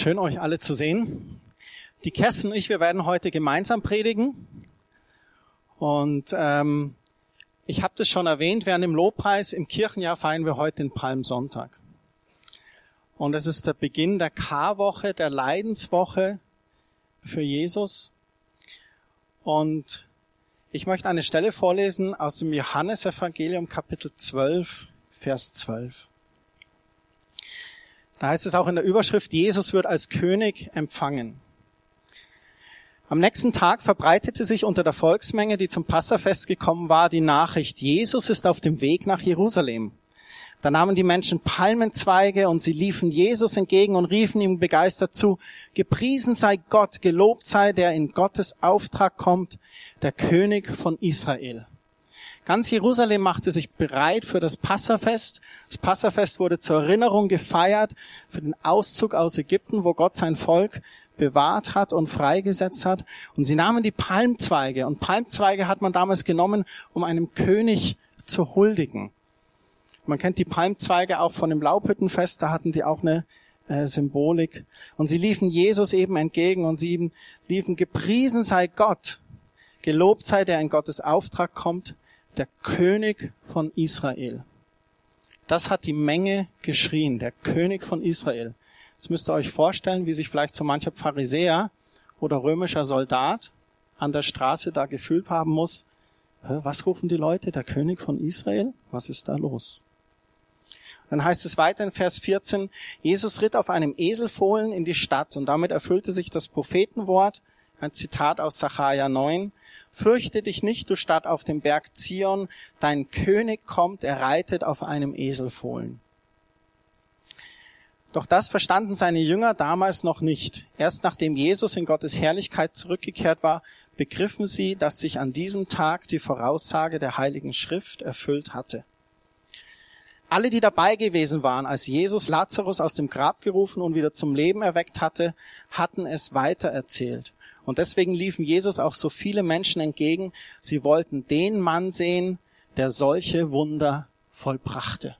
Schön euch alle zu sehen. Die Kerstin und ich, wir werden heute gemeinsam predigen. Und ähm, ich habe das schon erwähnt, während dem Lobpreis im Kirchenjahr feiern wir heute den Palmsonntag. Und es ist der Beginn der Karwoche, der Leidenswoche für Jesus. Und ich möchte eine Stelle vorlesen aus dem Johannesevangelium Kapitel 12, Vers 12. Da heißt es auch in der Überschrift, Jesus wird als König empfangen. Am nächsten Tag verbreitete sich unter der Volksmenge, die zum Passafest gekommen war, die Nachricht, Jesus ist auf dem Weg nach Jerusalem. Da nahmen die Menschen Palmenzweige und sie liefen Jesus entgegen und riefen ihm begeistert zu, gepriesen sei Gott, gelobt sei der in Gottes Auftrag kommt, der König von Israel. Ganz Jerusalem machte sich bereit für das Passafest. Das Passafest wurde zur Erinnerung gefeiert für den Auszug aus Ägypten, wo Gott sein Volk bewahrt hat und freigesetzt hat. Und sie nahmen die Palmzweige. Und Palmzweige hat man damals genommen, um einem König zu huldigen. Man kennt die Palmzweige auch von dem Laubhüttenfest, da hatten die auch eine äh, Symbolik. Und sie liefen Jesus eben entgegen und sie liefen, gepriesen sei Gott, gelobt sei der in Gottes Auftrag kommt, der König von Israel. Das hat die Menge geschrien, der König von Israel. Jetzt müsst ihr euch vorstellen, wie sich vielleicht so mancher Pharisäer oder römischer Soldat an der Straße da gefühlt haben muss. Was rufen die Leute? Der König von Israel? Was ist da los? Dann heißt es weiter in Vers 14, Jesus ritt auf einem Eselfohlen in die Stadt und damit erfüllte sich das Prophetenwort, ein Zitat aus Sacharja 9, Fürchte dich nicht, du Stadt auf dem Berg Zion, dein König kommt, er reitet auf einem Eselfohlen. Doch das verstanden seine Jünger damals noch nicht. Erst nachdem Jesus in Gottes Herrlichkeit zurückgekehrt war, begriffen sie, dass sich an diesem Tag die Voraussage der Heiligen Schrift erfüllt hatte. Alle, die dabei gewesen waren, als Jesus Lazarus aus dem Grab gerufen und wieder zum Leben erweckt hatte, hatten es weitererzählt. Und deswegen liefen Jesus auch so viele Menschen entgegen. Sie wollten den Mann sehen, der solche Wunder vollbrachte.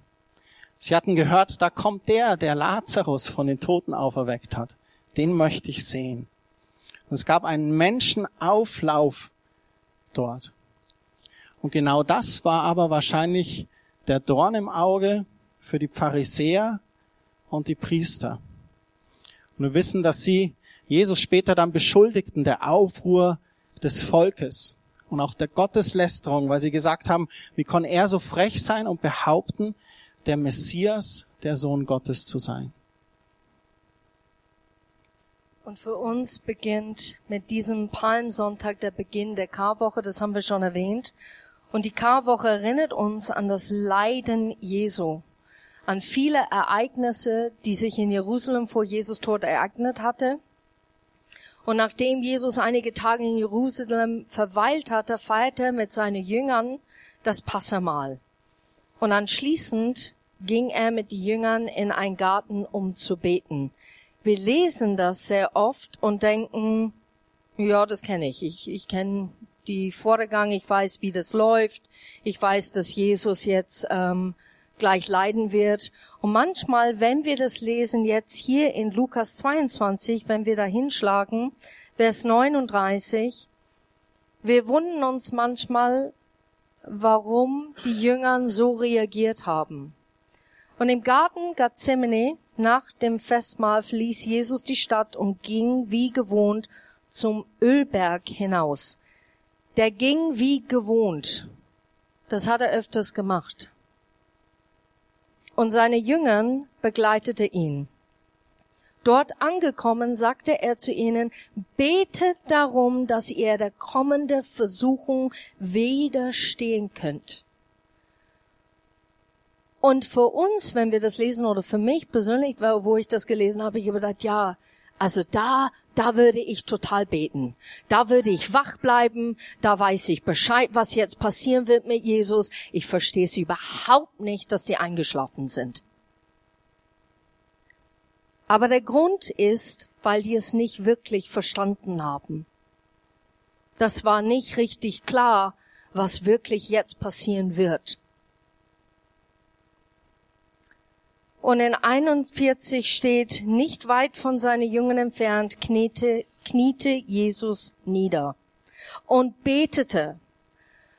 Sie hatten gehört, da kommt der, der Lazarus von den Toten auferweckt hat. Den möchte ich sehen. Und es gab einen Menschenauflauf dort. Und genau das war aber wahrscheinlich der Dorn im Auge für die Pharisäer und die Priester. Und wir wissen, dass sie Jesus später dann beschuldigten der Aufruhr des Volkes und auch der Gotteslästerung, weil sie gesagt haben, wie kann er so frech sein und behaupten, der Messias, der Sohn Gottes zu sein. Und für uns beginnt mit diesem Palmsonntag der Beginn der Karwoche, das haben wir schon erwähnt. Und die Karwoche erinnert uns an das Leiden Jesu, an viele Ereignisse, die sich in Jerusalem vor Jesus Tod ereignet hatte und nachdem Jesus einige Tage in Jerusalem verweilt hatte, feierte er mit seinen Jüngern das Passamahl. Und anschließend ging er mit den Jüngern in einen Garten, um zu beten. Wir lesen das sehr oft und denken, ja, das kenne ich. Ich, ich kenne die Vorgang, ich weiß, wie das läuft. Ich weiß, dass Jesus jetzt ähm, gleich leiden wird. Und manchmal, wenn wir das lesen jetzt hier in Lukas 22, wenn wir da hinschlagen, Vers 39, wir wundern uns manchmal, warum die Jüngern so reagiert haben. Und im Garten Gethsemane nach dem Festmahl verließ Jesus die Stadt und ging wie gewohnt zum Ölberg hinaus. Der ging wie gewohnt. Das hat er öfters gemacht und seine Jüngern begleitete ihn. Dort angekommen sagte er zu ihnen, betet darum, dass ihr der kommende Versuchung widerstehen könnt. Und für uns, wenn wir das lesen, oder für mich persönlich, wo ich das gelesen habe, ich habe gedacht, ja, also da da würde ich total beten. Da würde ich wach bleiben. Da weiß ich Bescheid, was jetzt passieren wird mit Jesus. Ich verstehe es überhaupt nicht, dass die eingeschlafen sind. Aber der Grund ist, weil die es nicht wirklich verstanden haben. Das war nicht richtig klar, was wirklich jetzt passieren wird. Und in 41 steht, nicht weit von seinen Jüngern entfernt, kniete, kniete Jesus nieder und betete,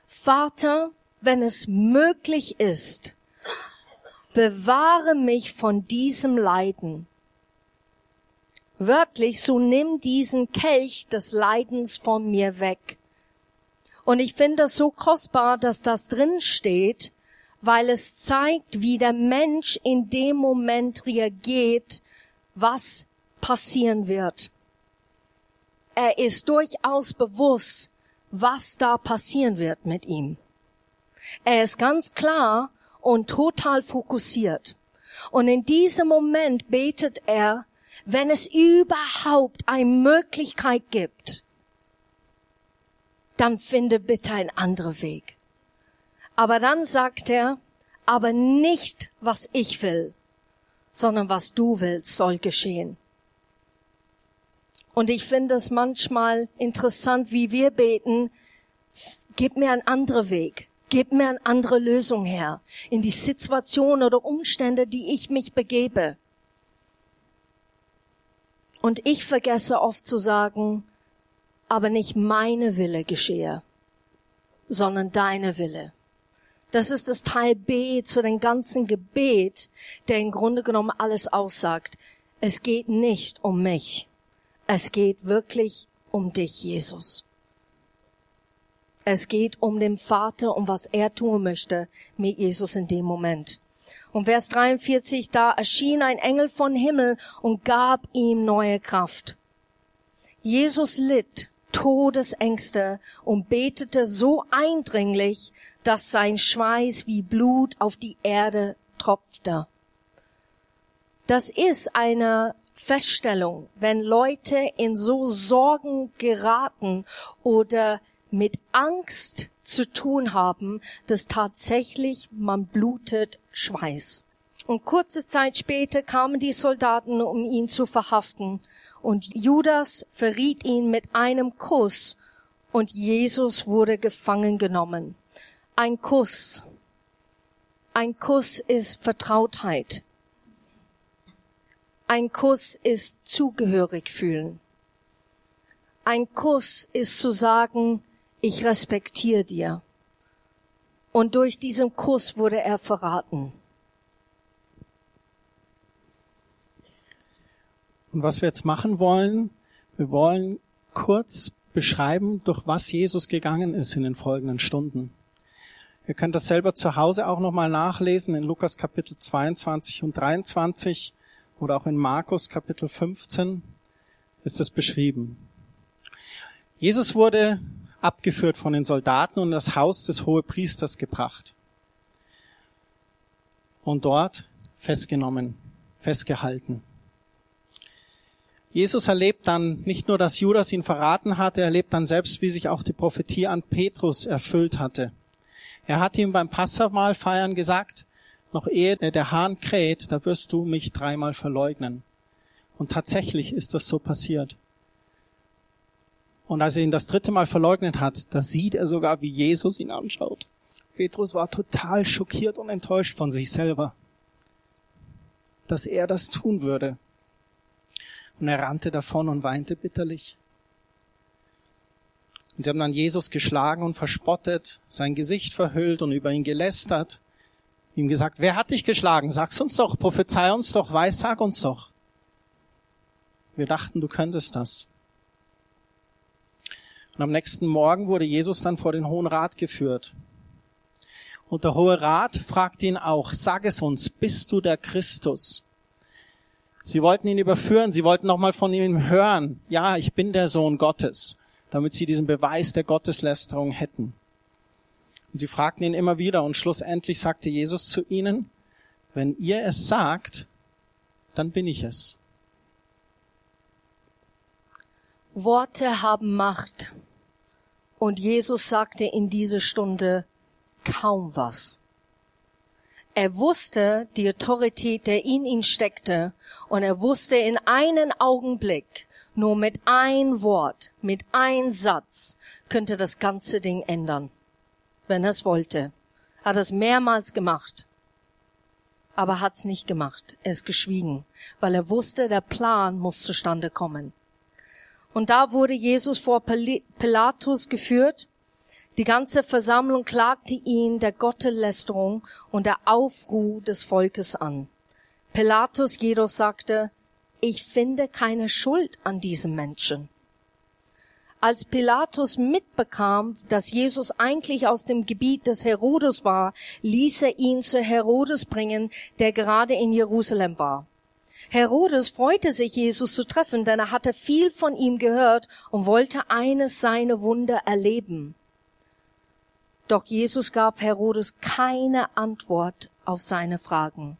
Vater, wenn es möglich ist, bewahre mich von diesem Leiden. Wörtlich, so nimm diesen Kelch des Leidens von mir weg. Und ich finde das so kostbar, dass das drin steht, weil es zeigt, wie der Mensch in dem Moment reagiert, was passieren wird. Er ist durchaus bewusst, was da passieren wird mit ihm. Er ist ganz klar und total fokussiert. Und in diesem Moment betet er, wenn es überhaupt eine Möglichkeit gibt, dann finde bitte ein anderer Weg. Aber dann sagt er, aber nicht, was ich will, sondern was du willst, soll geschehen. Und ich finde es manchmal interessant, wie wir beten, gib mir einen anderen Weg, gib mir eine andere Lösung her in die Situation oder Umstände, die ich mich begebe. Und ich vergesse oft zu sagen, aber nicht meine Wille geschehe, sondern deine Wille. Das ist das Teil B zu dem ganzen Gebet, der im Grunde genommen alles aussagt. Es geht nicht um mich. Es geht wirklich um dich, Jesus. Es geht um den Vater, um was er tun möchte mit Jesus in dem Moment. Und Vers 43, da erschien ein Engel von Himmel und gab ihm neue Kraft. Jesus litt Todesängste und betete so eindringlich, dass sein Schweiß wie Blut auf die Erde tropfte. Das ist eine Feststellung, wenn Leute in so Sorgen geraten oder mit Angst zu tun haben, dass tatsächlich man blutet Schweiß. Und kurze Zeit später kamen die Soldaten, um ihn zu verhaften. Und Judas verriet ihn mit einem Kuss und Jesus wurde gefangen genommen. Ein Kuss. Ein Kuss ist Vertrautheit. Ein Kuss ist zugehörig fühlen. Ein Kuss ist zu sagen, ich respektiere dir. Und durch diesen Kuss wurde er verraten. Und was wir jetzt machen wollen, wir wollen kurz beschreiben, durch was Jesus gegangen ist in den folgenden Stunden. Ihr könnt das selber zu Hause auch nochmal nachlesen in Lukas Kapitel 22 und 23 oder auch in Markus Kapitel 15 ist das beschrieben. Jesus wurde abgeführt von den Soldaten und in das Haus des Hohepriesters gebracht und dort festgenommen, festgehalten. Jesus erlebt dann nicht nur, dass Judas ihn verraten hatte, er erlebt dann selbst, wie sich auch die Prophetie an Petrus erfüllt hatte. Er hat ihm beim Passamal feiern gesagt, noch ehe der Hahn kräht, da wirst du mich dreimal verleugnen. Und tatsächlich ist das so passiert. Und als er ihn das dritte Mal verleugnet hat, da sieht er sogar, wie Jesus ihn anschaut. Petrus war total schockiert und enttäuscht von sich selber, dass er das tun würde. Und er rannte davon und weinte bitterlich. Und sie haben dann Jesus geschlagen und verspottet, sein Gesicht verhüllt und über ihn gelästert. Ihm gesagt, wer hat dich geschlagen? Sag's uns doch, prophezei uns doch, weiß, sag uns doch. Wir dachten, du könntest das. Und am nächsten Morgen wurde Jesus dann vor den Hohen Rat geführt. Und der Hohe Rat fragt ihn auch, sag es uns, bist du der Christus? Sie wollten ihn überführen, sie wollten nochmal von ihm hören, ja, ich bin der Sohn Gottes, damit sie diesen Beweis der Gotteslästerung hätten. Und sie fragten ihn immer wieder und schlussendlich sagte Jesus zu ihnen, wenn ihr es sagt, dann bin ich es. Worte haben Macht. Und Jesus sagte in dieser Stunde kaum was. Er wusste die Autorität, der in ihn steckte, und er wusste in einen Augenblick, nur mit ein Wort, mit ein Satz, könnte das ganze Ding ändern, wenn er es wollte. Hat es mehrmals gemacht. aber hat's nicht gemacht. Er ist geschwiegen, weil er wusste, der Plan muss zustande kommen. Und da wurde Jesus vor Pilatus geführt. Die ganze Versammlung klagte ihn der Gotteslästerung und der Aufruhr des Volkes an. Pilatus jedoch sagte, ich finde keine Schuld an diesem Menschen. Als Pilatus mitbekam, dass Jesus eigentlich aus dem Gebiet des Herodes war, ließ er ihn zu Herodes bringen, der gerade in Jerusalem war. Herodes freute sich, Jesus zu treffen, denn er hatte viel von ihm gehört und wollte eines seiner Wunder erleben. Doch Jesus gab Herodes keine Antwort auf seine Fragen.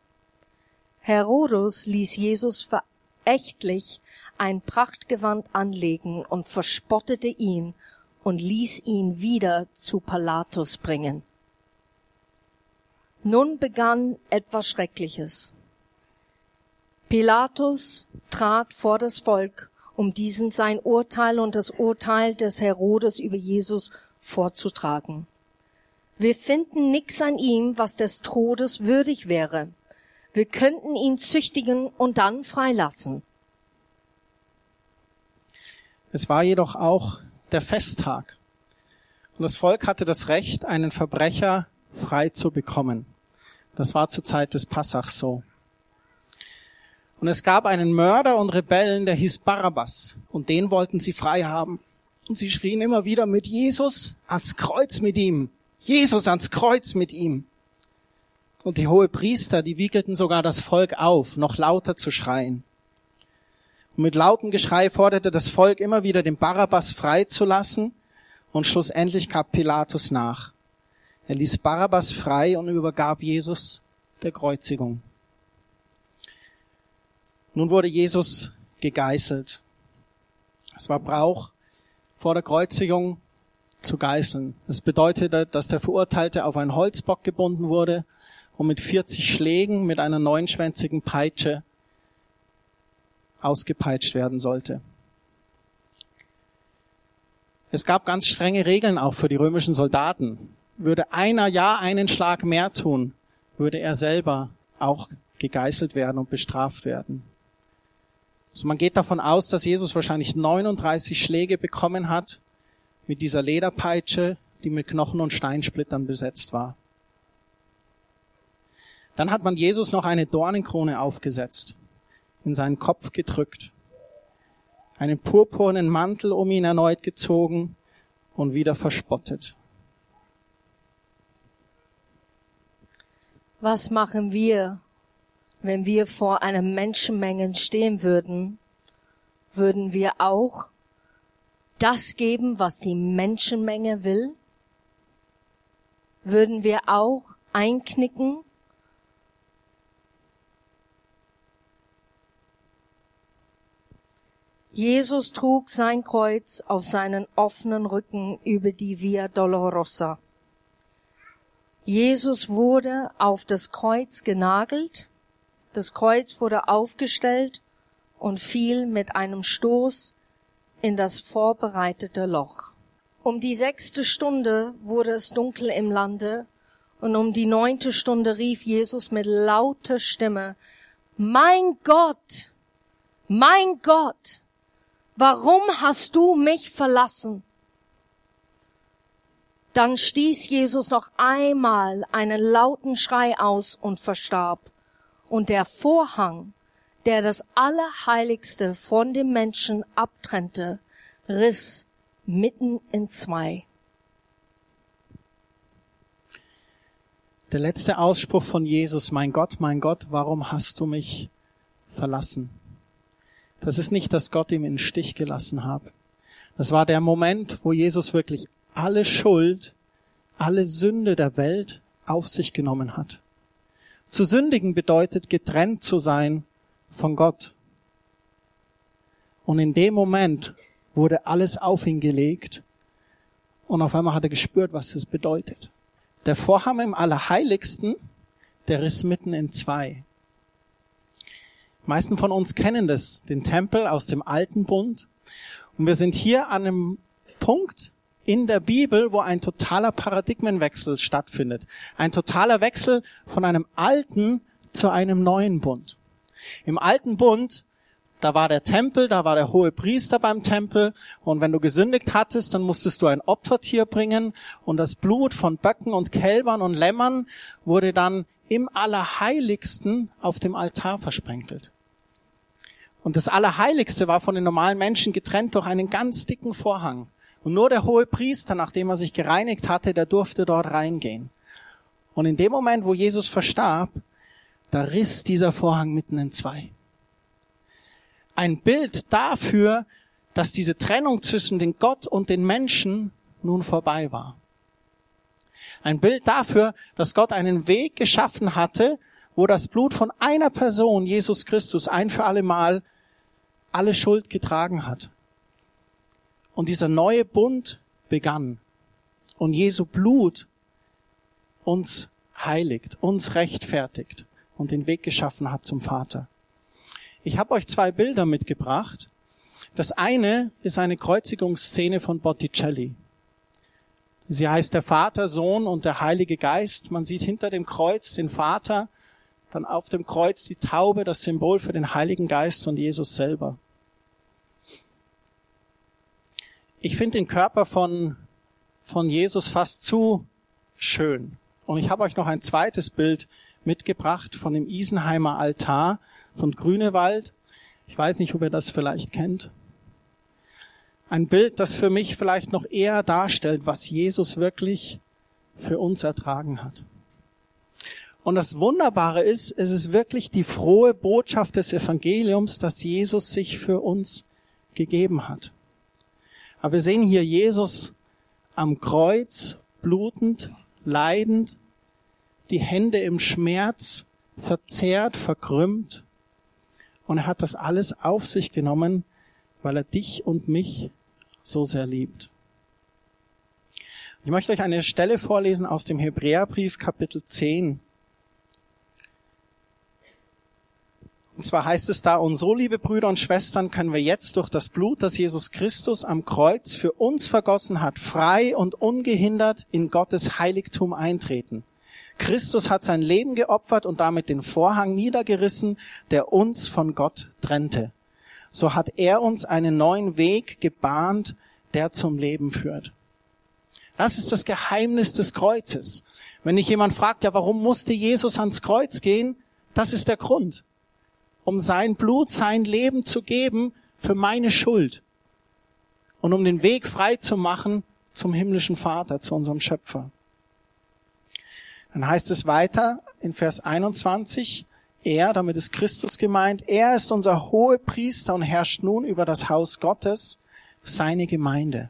Herodes ließ Jesus verächtlich ein Prachtgewand anlegen und verspottete ihn und ließ ihn wieder zu Pilatus bringen. Nun begann etwas Schreckliches. Pilatus trat vor das Volk, um diesen sein Urteil und das Urteil des Herodes über Jesus vorzutragen. Wir finden nichts an ihm, was des Todes würdig wäre. Wir könnten ihn züchtigen und dann freilassen. Es war jedoch auch der Festtag. Und das Volk hatte das Recht, einen Verbrecher frei zu bekommen. Das war zur Zeit des Passachs so. Und es gab einen Mörder und Rebellen, der hieß Barabbas. Und den wollten sie frei haben. Und sie schrien immer wieder mit Jesus ans Kreuz mit ihm. Jesus ans Kreuz mit ihm. Und die hohe Priester, die wiegelten sogar das Volk auf, noch lauter zu schreien. Und mit lautem Geschrei forderte das Volk immer wieder, den Barabbas freizulassen, und schlussendlich gab Pilatus nach. Er ließ Barabbas frei und übergab Jesus der Kreuzigung. Nun wurde Jesus gegeißelt. Es war Brauch, vor der Kreuzigung zu geißeln. Das bedeutete, dass der Verurteilte auf einen Holzbock gebunden wurde und mit 40 Schlägen mit einer neunschwänzigen Peitsche ausgepeitscht werden sollte. Es gab ganz strenge Regeln auch für die römischen Soldaten. Würde einer ja einen Schlag mehr tun, würde er selber auch gegeißelt werden und bestraft werden. Also man geht davon aus, dass Jesus wahrscheinlich 39 Schläge bekommen hat mit dieser Lederpeitsche, die mit Knochen und Steinsplittern besetzt war. Dann hat man Jesus noch eine Dornenkrone aufgesetzt in seinen Kopf gedrückt, einen purpurnen Mantel um ihn erneut gezogen und wieder verspottet. Was machen wir, wenn wir vor einer Menschenmenge stehen würden? Würden wir auch das geben, was die Menschenmenge will? Würden wir auch einknicken Jesus trug sein Kreuz auf seinen offenen Rücken über die Via Dolorosa. Jesus wurde auf das Kreuz genagelt, das Kreuz wurde aufgestellt und fiel mit einem Stoß in das vorbereitete Loch. Um die sechste Stunde wurde es dunkel im Lande, und um die neunte Stunde rief Jesus mit lauter Stimme, Mein Gott, mein Gott, warum hast du mich verlassen? Dann stieß Jesus noch einmal einen lauten Schrei aus und verstarb. Und der Vorhang, der das Allerheiligste von dem Menschen abtrennte, riss mitten in zwei. Der letzte Ausspruch von Jesus, mein Gott, mein Gott, warum hast du mich verlassen? Das ist nicht, dass Gott ihm in den Stich gelassen hat. Das war der Moment, wo Jesus wirklich alle Schuld, alle Sünde der Welt auf sich genommen hat. Zu sündigen bedeutet getrennt zu sein von Gott. Und in dem Moment wurde alles auf ihn gelegt und auf einmal hat er gespürt, was es bedeutet. Der Vorhang im Allerheiligsten, der riss mitten in zwei meisten von uns kennen das, den Tempel aus dem alten Bund. Und wir sind hier an einem Punkt in der Bibel, wo ein totaler Paradigmenwechsel stattfindet. Ein totaler Wechsel von einem alten zu einem neuen Bund. Im alten Bund, da war der Tempel, da war der hohe Priester beim Tempel und wenn du gesündigt hattest, dann musstest du ein Opfertier bringen und das Blut von Böcken und Kälbern und Lämmern wurde dann im Allerheiligsten auf dem Altar versprenkelt. Und das Allerheiligste war von den normalen Menschen getrennt durch einen ganz dicken Vorhang. Und nur der hohe Priester, nachdem er sich gereinigt hatte, der durfte dort reingehen. Und in dem Moment, wo Jesus verstarb, da riss dieser Vorhang mitten in zwei. Ein Bild dafür, dass diese Trennung zwischen den Gott und den Menschen nun vorbei war. Ein Bild dafür, dass Gott einen Weg geschaffen hatte, wo das Blut von einer Person, Jesus Christus, ein für alle Mal alle Schuld getragen hat. Und dieser neue Bund begann. Und Jesu Blut uns heiligt, uns rechtfertigt und den Weg geschaffen hat zum Vater. Ich habe euch zwei Bilder mitgebracht. Das eine ist eine Kreuzigungsszene von Botticelli. Sie heißt der Vater, Sohn und der Heilige Geist. Man sieht hinter dem Kreuz den Vater, dann auf dem Kreuz die Taube, das Symbol für den Heiligen Geist und Jesus selber. Ich finde den Körper von, von Jesus fast zu schön. Und ich habe euch noch ein zweites Bild mitgebracht von dem Isenheimer Altar von Grünewald. Ich weiß nicht, ob ihr das vielleicht kennt ein Bild, das für mich vielleicht noch eher darstellt, was Jesus wirklich für uns ertragen hat. Und das Wunderbare ist, es ist wirklich die frohe Botschaft des Evangeliums, dass Jesus sich für uns gegeben hat. Aber wir sehen hier Jesus am Kreuz, blutend, leidend, die Hände im Schmerz, verzerrt, verkrümmt. Und er hat das alles auf sich genommen, weil er dich und mich so sehr liebt. Ich möchte euch eine Stelle vorlesen aus dem Hebräerbrief Kapitel 10. Und zwar heißt es da, und so, liebe Brüder und Schwestern, können wir jetzt durch das Blut, das Jesus Christus am Kreuz für uns vergossen hat, frei und ungehindert in Gottes Heiligtum eintreten. Christus hat sein Leben geopfert und damit den Vorhang niedergerissen, der uns von Gott trennte so hat er uns einen neuen Weg gebahnt, der zum Leben führt. Das ist das Geheimnis des Kreuzes. Wenn dich jemand fragt, ja, warum musste Jesus ans Kreuz gehen? Das ist der Grund. Um sein Blut, sein Leben zu geben für meine Schuld. Und um den Weg frei zu machen zum himmlischen Vater, zu unserem Schöpfer. Dann heißt es weiter in Vers 21, er, damit ist Christus gemeint, er ist unser hohe Priester und herrscht nun über das Haus Gottes, seine Gemeinde.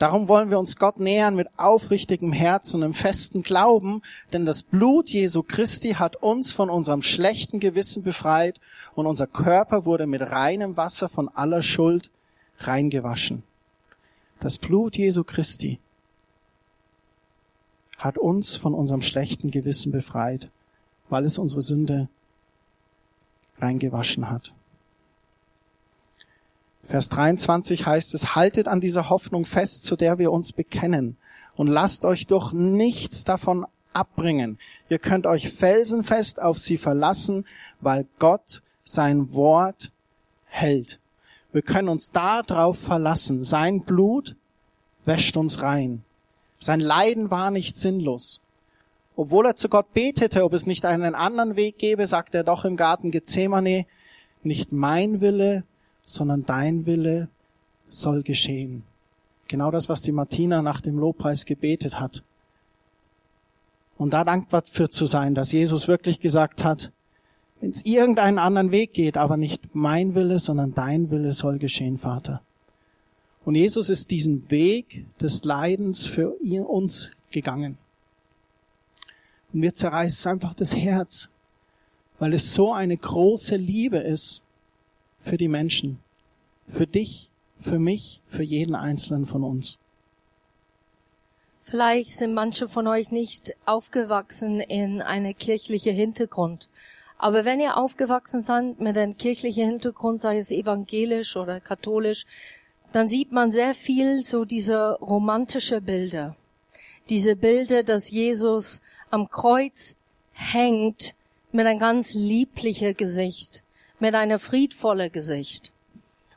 Darum wollen wir uns Gott nähern mit aufrichtigem Herzen und im festen Glauben, denn das Blut Jesu Christi hat uns von unserem schlechten Gewissen befreit und unser Körper wurde mit reinem Wasser von aller Schuld reingewaschen. Das Blut Jesu Christi hat uns von unserem schlechten Gewissen befreit weil es unsere Sünde reingewaschen hat. Vers 23 heißt es, haltet an dieser Hoffnung fest, zu der wir uns bekennen und lasst euch durch nichts davon abbringen. Ihr könnt euch felsenfest auf sie verlassen, weil Gott sein Wort hält. Wir können uns darauf verlassen. Sein Blut wäscht uns rein. Sein Leiden war nicht sinnlos. Obwohl er zu Gott betete, ob es nicht einen anderen Weg gäbe, sagt er doch im Garten Gethsemane, nicht mein Wille, sondern dein Wille soll geschehen. Genau das, was die Martina nach dem Lobpreis gebetet hat. Und da dankbar für zu sein, dass Jesus wirklich gesagt hat, wenn es irgendeinen anderen Weg geht, aber nicht mein Wille, sondern dein Wille soll geschehen, Vater. Und Jesus ist diesen Weg des Leidens für uns gegangen. Und mir zerreißt es einfach das Herz, weil es so eine große Liebe ist für die Menschen, für dich, für mich, für jeden einzelnen von uns. Vielleicht sind manche von euch nicht aufgewachsen in eine kirchliche Hintergrund. Aber wenn ihr aufgewachsen seid mit einem kirchlichen Hintergrund, sei es evangelisch oder katholisch, dann sieht man sehr viel so diese romantische Bilder. Diese Bilder, dass Jesus am Kreuz hängt mit ein ganz liebliches Gesicht, mit einer friedvolle Gesicht.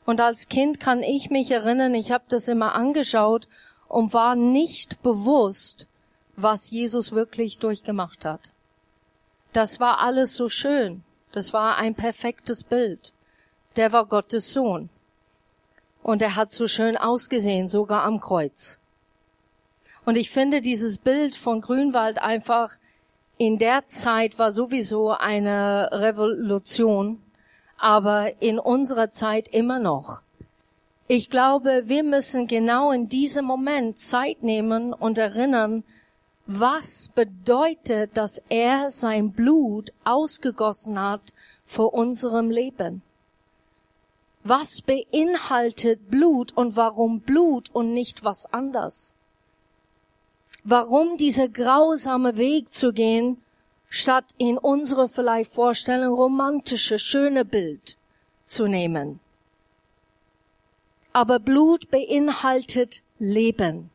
Und als Kind kann ich mich erinnern, ich habe das immer angeschaut und war nicht bewusst, was Jesus wirklich durchgemacht hat. Das war alles so schön. Das war ein perfektes Bild. Der war Gottes Sohn. Und er hat so schön ausgesehen, sogar am Kreuz. Und ich finde dieses Bild von Grünwald einfach in der Zeit war sowieso eine Revolution, aber in unserer Zeit immer noch. Ich glaube, wir müssen genau in diesem Moment Zeit nehmen und erinnern, was bedeutet, dass er sein Blut ausgegossen hat vor unserem Leben? Was beinhaltet Blut und warum Blut und nicht was anders? Warum dieser grausame Weg zu gehen, statt in unsere vielleicht Vorstellung romantische, schöne Bild zu nehmen? Aber Blut beinhaltet Leben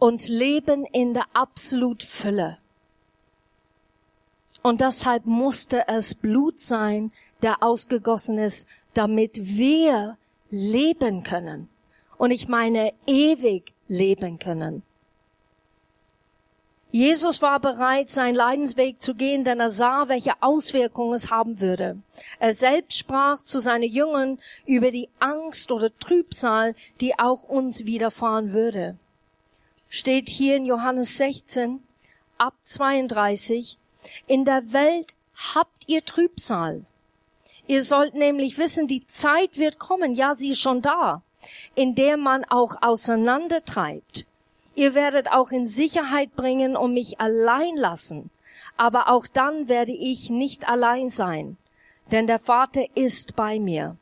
und Leben in der absolut Fülle. Und deshalb musste es Blut sein, der ausgegossen ist, damit wir leben können. Und ich meine ewig leben können. Jesus war bereit, seinen Leidensweg zu gehen, denn er sah, welche Auswirkungen es haben würde. Er selbst sprach zu seinen Jüngern über die Angst oder Trübsal, die auch uns widerfahren würde steht hier in Johannes 16 ab 32, in der Welt habt ihr Trübsal. Ihr sollt nämlich wissen, die Zeit wird kommen, ja, sie ist schon da, in der man auch auseinandertreibt. Ihr werdet auch in Sicherheit bringen und mich allein lassen. Aber auch dann werde ich nicht allein sein, denn der Vater ist bei mir.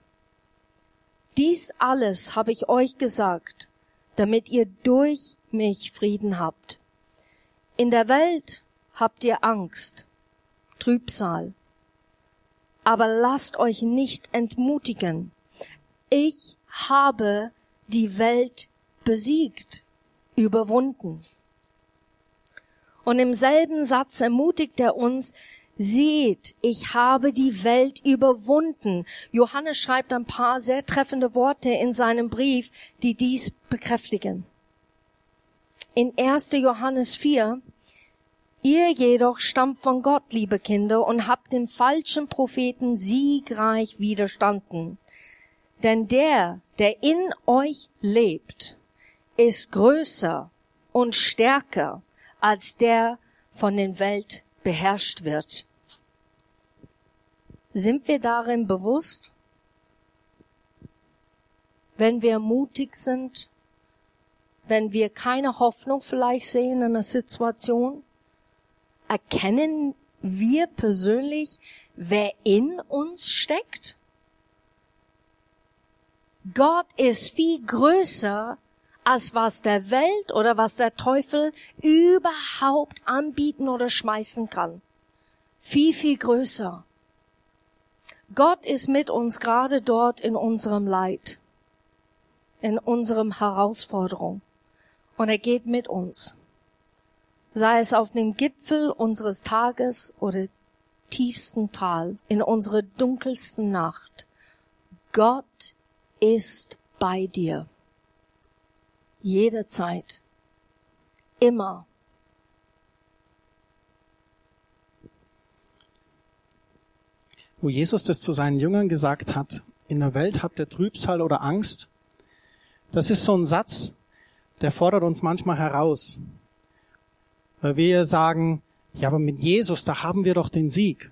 Dies alles habe ich euch gesagt, damit ihr durch mich Frieden habt. In der Welt habt ihr Angst, Trübsal. Aber lasst euch nicht entmutigen. Ich habe die Welt besiegt, überwunden. Und im selben Satz ermutigt er uns, Seht, ich habe die Welt überwunden. Johannes schreibt ein paar sehr treffende Worte in seinem Brief, die dies bekräftigen in 1. Johannes 4, Ihr jedoch stammt von Gott, liebe Kinder, und habt dem falschen Propheten siegreich widerstanden. Denn der, der in euch lebt, ist größer und stärker als der von den Welt beherrscht wird. Sind wir darin bewusst? Wenn wir mutig sind, wenn wir keine Hoffnung vielleicht sehen in einer Situation, erkennen wir persönlich, wer in uns steckt? Gott ist viel größer als was der Welt oder was der Teufel überhaupt anbieten oder schmeißen kann. Viel, viel größer. Gott ist mit uns gerade dort in unserem Leid, in unserem Herausforderung und er geht mit uns. Sei es auf dem Gipfel unseres Tages oder tiefsten Tal, in unsere dunkelsten Nacht. Gott ist bei dir. Jederzeit. Immer. Wo Jesus das zu seinen Jüngern gesagt hat, in der Welt habt ihr Trübsal oder Angst, das ist so ein Satz, der fordert uns manchmal heraus. Weil wir sagen, ja, aber mit Jesus, da haben wir doch den Sieg.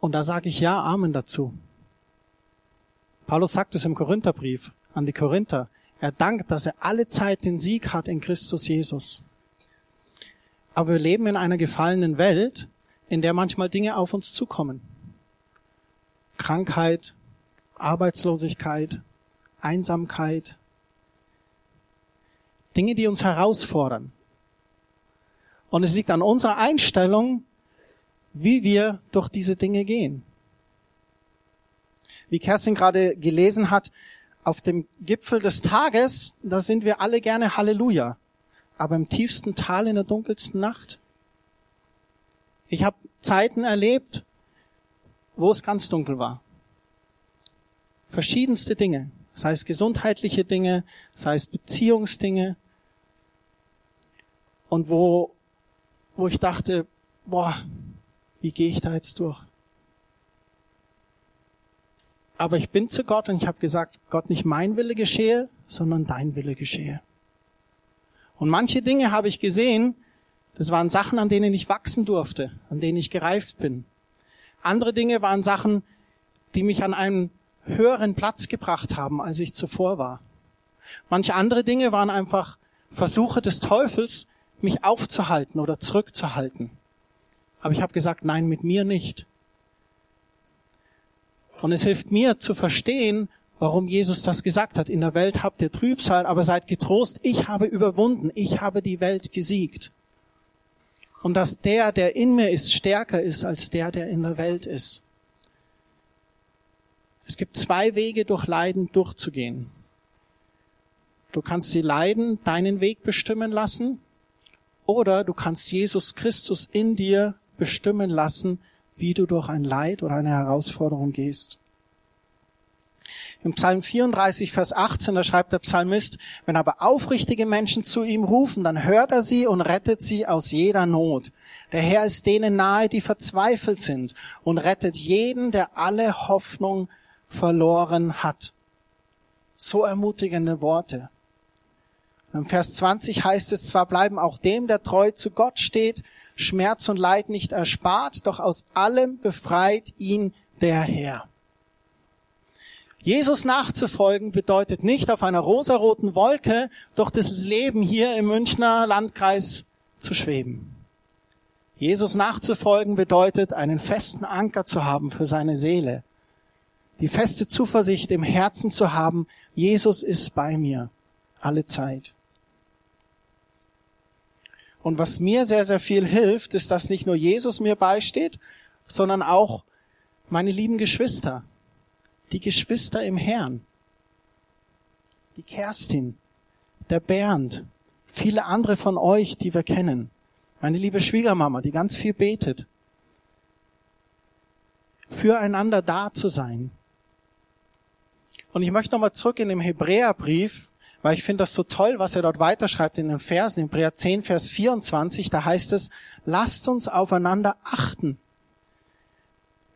Und da sage ich ja, Amen dazu. Paulus sagt es im Korintherbrief an die Korinther. Er dankt, dass er alle Zeit den Sieg hat in Christus Jesus. Aber wir leben in einer gefallenen Welt, in der manchmal Dinge auf uns zukommen. Krankheit, Arbeitslosigkeit, Einsamkeit, Dinge, die uns herausfordern. Und es liegt an unserer Einstellung, wie wir durch diese Dinge gehen. Wie Kerstin gerade gelesen hat, auf dem Gipfel des Tages, da sind wir alle gerne Halleluja. Aber im tiefsten Tal in der dunkelsten Nacht, Ich habe Zeiten erlebt, wo es ganz dunkel war. Verschiedenste Dinge, sei es gesundheitliche Dinge, sei es Beziehungsdinge. Und wo, wo ich dachte, boah, wie gehe ich da jetzt durch? Aber ich bin zu Gott und ich habe gesagt, Gott, nicht mein Wille geschehe, sondern dein Wille geschehe. Und manche Dinge habe ich gesehen, das waren Sachen, an denen ich wachsen durfte, an denen ich gereift bin. Andere Dinge waren Sachen, die mich an einen höheren Platz gebracht haben, als ich zuvor war. Manche andere Dinge waren einfach Versuche des Teufels, mich aufzuhalten oder zurückzuhalten. Aber ich habe gesagt, nein, mit mir nicht. Und es hilft mir zu verstehen, warum Jesus das gesagt hat. In der Welt habt ihr Trübsal, aber seid getrost, ich habe überwunden, ich habe die Welt gesiegt. Und dass der, der in mir ist, stärker ist als der, der in der Welt ist. Es gibt zwei Wege, durch Leiden durchzugehen. Du kannst die Leiden deinen Weg bestimmen lassen oder du kannst Jesus Christus in dir bestimmen lassen, wie du durch ein Leid oder eine Herausforderung gehst. Im Psalm 34, Vers 18, da schreibt der Psalmist, wenn aber aufrichtige Menschen zu ihm rufen, dann hört er sie und rettet sie aus jeder Not. Der Herr ist denen nahe, die verzweifelt sind und rettet jeden, der alle Hoffnung verloren hat. So ermutigende Worte. Im Vers 20 heißt es, zwar bleiben auch dem, der treu zu Gott steht, Schmerz und Leid nicht erspart, doch aus allem befreit ihn der Herr. Jesus nachzufolgen bedeutet nicht auf einer rosaroten Wolke durch das Leben hier im Münchner Landkreis zu schweben. Jesus nachzufolgen bedeutet, einen festen Anker zu haben für seine Seele. Die feste Zuversicht im Herzen zu haben, Jesus ist bei mir alle Zeit. Und was mir sehr, sehr viel hilft, ist, dass nicht nur Jesus mir beisteht, sondern auch meine lieben Geschwister, die Geschwister im Herrn, die Kerstin, der Bernd, viele andere von euch, die wir kennen, meine liebe Schwiegermama, die ganz viel betet, füreinander da zu sein. Und ich möchte nochmal zurück in den Hebräerbrief, weil ich finde das so toll, was er dort weiterschreibt in den Versen, in Hebräer 10, Vers 24, da heißt es, lasst uns aufeinander achten.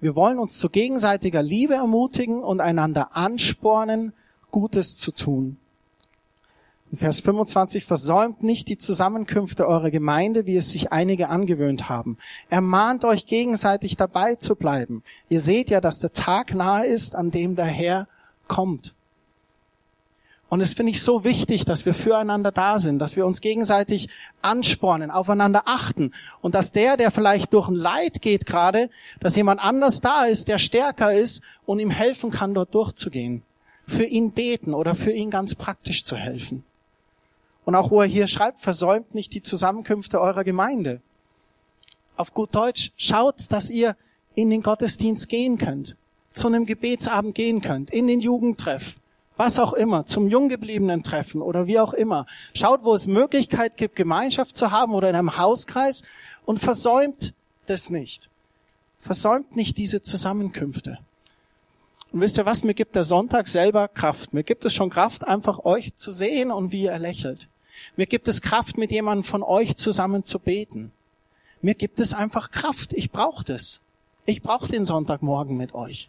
Wir wollen uns zu gegenseitiger Liebe ermutigen und einander anspornen, Gutes zu tun. In Vers 25, versäumt nicht die Zusammenkünfte eurer Gemeinde, wie es sich einige angewöhnt haben. Ermahnt euch gegenseitig dabei zu bleiben. Ihr seht ja, dass der Tag nahe ist, an dem der Herr kommt. Und es finde ich so wichtig, dass wir füreinander da sind, dass wir uns gegenseitig anspornen, aufeinander achten und dass der, der vielleicht durch ein Leid geht gerade, dass jemand anders da ist, der stärker ist und ihm helfen kann, dort durchzugehen. Für ihn beten oder für ihn ganz praktisch zu helfen. Und auch wo er hier schreibt, versäumt nicht die Zusammenkünfte eurer Gemeinde. Auf gut Deutsch, schaut, dass ihr in den Gottesdienst gehen könnt, zu einem Gebetsabend gehen könnt, in den Jugendtreff, was auch immer, zum Junggebliebenen treffen oder wie auch immer. Schaut, wo es Möglichkeit gibt, Gemeinschaft zu haben oder in einem Hauskreis und versäumt das nicht. Versäumt nicht diese Zusammenkünfte. Und wisst ihr was, mir gibt der Sonntag selber Kraft. Mir gibt es schon Kraft, einfach euch zu sehen und wie ihr lächelt. Mir gibt es Kraft, mit jemandem von euch zusammen zu beten. Mir gibt es einfach Kraft. Ich brauche das. Ich brauche den Sonntagmorgen mit euch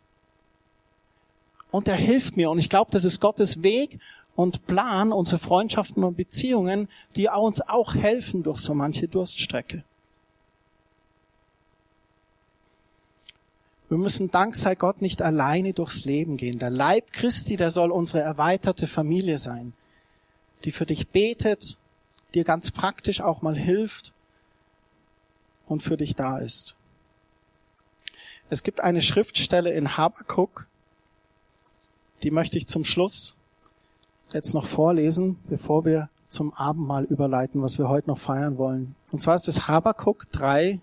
und er hilft mir. Und ich glaube, das ist Gottes Weg und Plan, unsere Freundschaften und Beziehungen, die uns auch helfen durch so manche Durststrecke. Wir müssen dank sei Gott nicht alleine durchs Leben gehen. Der Leib Christi, der soll unsere erweiterte Familie sein, die für dich betet, dir ganz praktisch auch mal hilft und für dich da ist. Es gibt eine Schriftstelle in Habakkuk, die möchte ich zum Schluss jetzt noch vorlesen, bevor wir zum Abendmahl überleiten, was wir heute noch feiern wollen. Und zwar ist es Habakuk 3,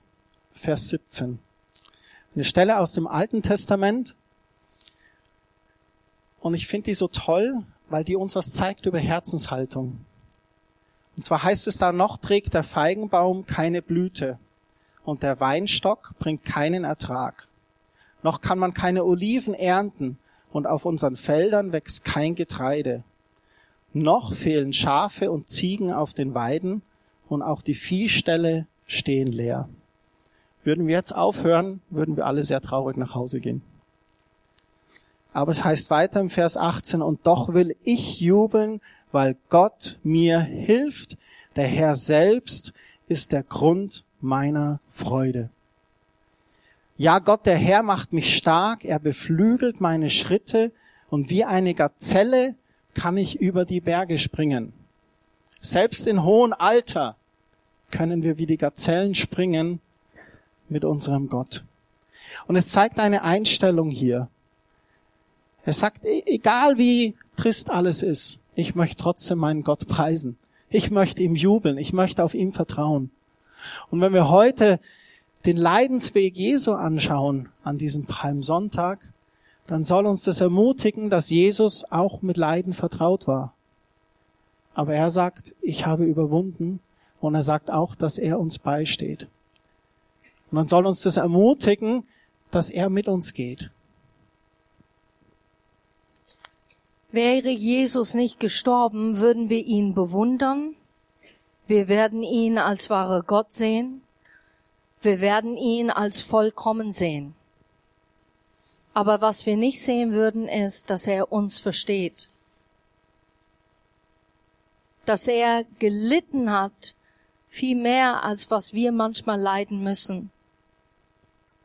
Vers 17. Eine Stelle aus dem Alten Testament. Und ich finde die so toll, weil die uns was zeigt über Herzenshaltung. Und zwar heißt es da, noch trägt der Feigenbaum keine Blüte und der Weinstock bringt keinen Ertrag. Noch kann man keine Oliven ernten und auf unseren Feldern wächst kein Getreide. Noch fehlen Schafe und Ziegen auf den Weiden und auch die Viehställe stehen leer. Würden wir jetzt aufhören, würden wir alle sehr traurig nach Hause gehen. Aber es heißt weiter im Vers 18, und doch will ich jubeln, weil Gott mir hilft. Der Herr selbst ist der Grund meiner Freude. Ja, Gott, der Herr macht mich stark, er beflügelt meine Schritte und wie eine Gazelle kann ich über die Berge springen. Selbst in hohem Alter können wir wie die Gazellen springen mit unserem Gott. Und es zeigt eine Einstellung hier. Er sagt, e-, egal wie trist alles ist, ich möchte trotzdem meinen Gott preisen. Ich möchte ihm jubeln. Ich möchte auf ihm vertrauen. Und wenn wir heute den Leidensweg Jesu anschauen an diesem Palmsonntag, dann soll uns das ermutigen, dass Jesus auch mit Leiden vertraut war. Aber er sagt, ich habe überwunden und er sagt auch, dass er uns beisteht. Und dann soll uns das ermutigen, dass er mit uns geht. Wäre Jesus nicht gestorben, würden wir ihn bewundern. Wir werden ihn als wahre Gott sehen. Wir werden ihn als vollkommen sehen. Aber was wir nicht sehen würden, ist, dass er uns versteht. Dass er gelitten hat, viel mehr als was wir manchmal leiden müssen.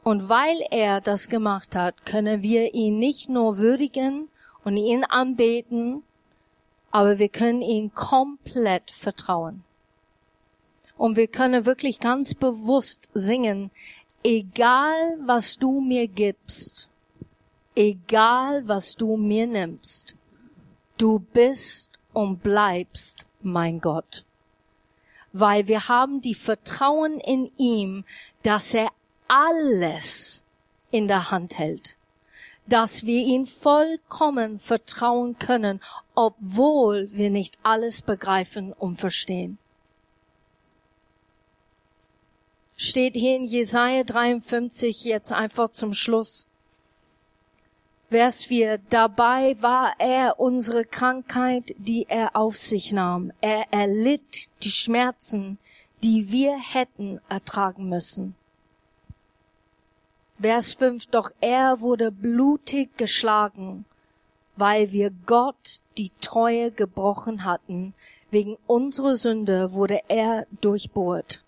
Und weil er das gemacht hat, können wir ihn nicht nur würdigen, und ihn anbeten, aber wir können ihn komplett vertrauen. Und wir können wirklich ganz bewusst singen, egal was du mir gibst, egal was du mir nimmst, du bist und bleibst mein Gott. Weil wir haben die Vertrauen in ihm, dass er alles in der Hand hält dass wir ihn vollkommen vertrauen können, obwohl wir nicht alles begreifen und verstehen. Steht hier in Jesaja 53 jetzt einfach zum Schluss. Vers 4. Dabei war er unsere Krankheit, die er auf sich nahm. Er erlitt die Schmerzen, die wir hätten ertragen müssen. Vers 5, doch er wurde blutig geschlagen, weil wir Gott die Treue gebrochen hatten. Wegen unserer Sünde wurde er durchbohrt.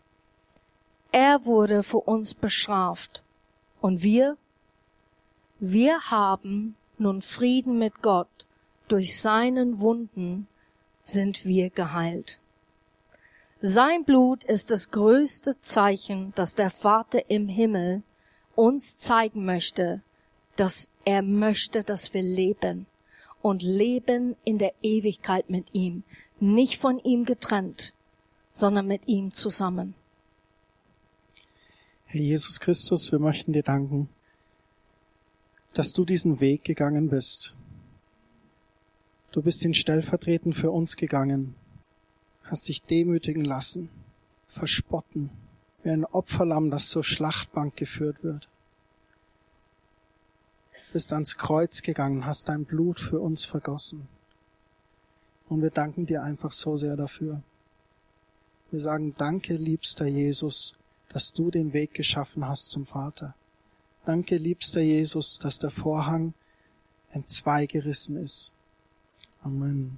Er wurde für uns bestraft. Und wir? Wir haben nun Frieden mit Gott. Durch seinen Wunden sind wir geheilt. Sein Blut ist das größte Zeichen, das der Vater im Himmel uns zeigen möchte, dass er möchte, dass wir leben und leben in der Ewigkeit mit ihm, nicht von ihm getrennt, sondern mit ihm zusammen. Herr Jesus Christus, wir möchten dir danken, dass du diesen Weg gegangen bist. Du bist ihn stellvertretend für uns gegangen, hast dich demütigen lassen, verspotten, wie ein Opferlamm, das zur Schlachtbank geführt wird. Bist ans Kreuz gegangen, hast dein Blut für uns vergossen. Und wir danken dir einfach so sehr dafür. Wir sagen Danke, liebster Jesus, dass du den Weg geschaffen hast zum Vater. Danke, liebster Jesus, dass der Vorhang entzweigerissen ist. Amen.